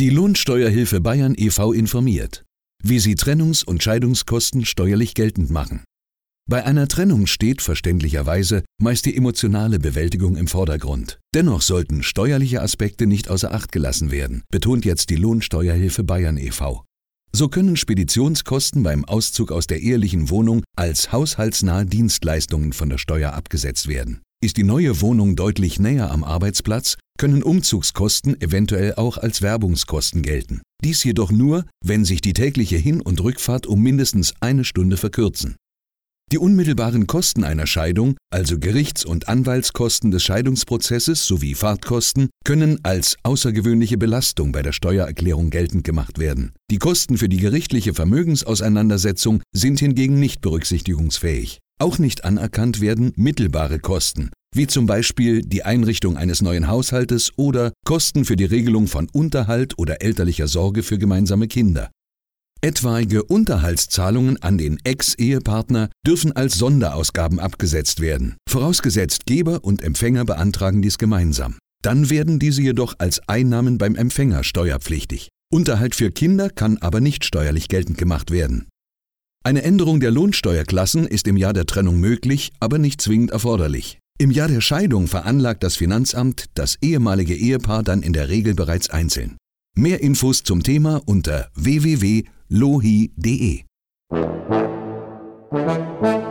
Die Lohnsteuerhilfe Bayern e.V. informiert, wie Sie Trennungs- und Scheidungskosten steuerlich geltend machen. Bei einer Trennung steht verständlicherweise meist die emotionale Bewältigung im Vordergrund. Dennoch sollten steuerliche Aspekte nicht außer Acht gelassen werden, betont jetzt die Lohnsteuerhilfe Bayern e.V. So können Speditionskosten beim Auszug aus der ehelichen Wohnung als haushaltsnahe Dienstleistungen von der Steuer abgesetzt werden. Ist die neue Wohnung deutlich näher am Arbeitsplatz, können Umzugskosten eventuell auch als Werbungskosten gelten. Dies jedoch nur, wenn sich die tägliche Hin- und Rückfahrt um mindestens eine Stunde verkürzen. Die unmittelbaren Kosten einer Scheidung, also Gerichts- und Anwaltskosten des Scheidungsprozesses sowie Fahrtkosten, können als außergewöhnliche Belastung bei der Steuererklärung geltend gemacht werden. Die Kosten für die gerichtliche Vermögensauseinandersetzung sind hingegen nicht berücksichtigungsfähig. Auch nicht anerkannt werden mittelbare Kosten, wie zum Beispiel die Einrichtung eines neuen Haushaltes oder Kosten für die Regelung von Unterhalt oder elterlicher Sorge für gemeinsame Kinder. Etwaige Unterhaltszahlungen an den Ex-Ehepartner dürfen als Sonderausgaben abgesetzt werden, vorausgesetzt Geber und Empfänger beantragen dies gemeinsam. Dann werden diese jedoch als Einnahmen beim Empfänger steuerpflichtig. Unterhalt für Kinder kann aber nicht steuerlich geltend gemacht werden. Eine Änderung der Lohnsteuerklassen ist im Jahr der Trennung möglich, aber nicht zwingend erforderlich. Im Jahr der Scheidung veranlagt das Finanzamt das ehemalige Ehepaar dann in der Regel bereits einzeln. Mehr Infos zum Thema unter www.lohi.de.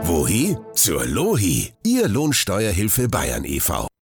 Wohi? Zur Lohi, Ihr Lohnsteuerhilfe Bayern e.V.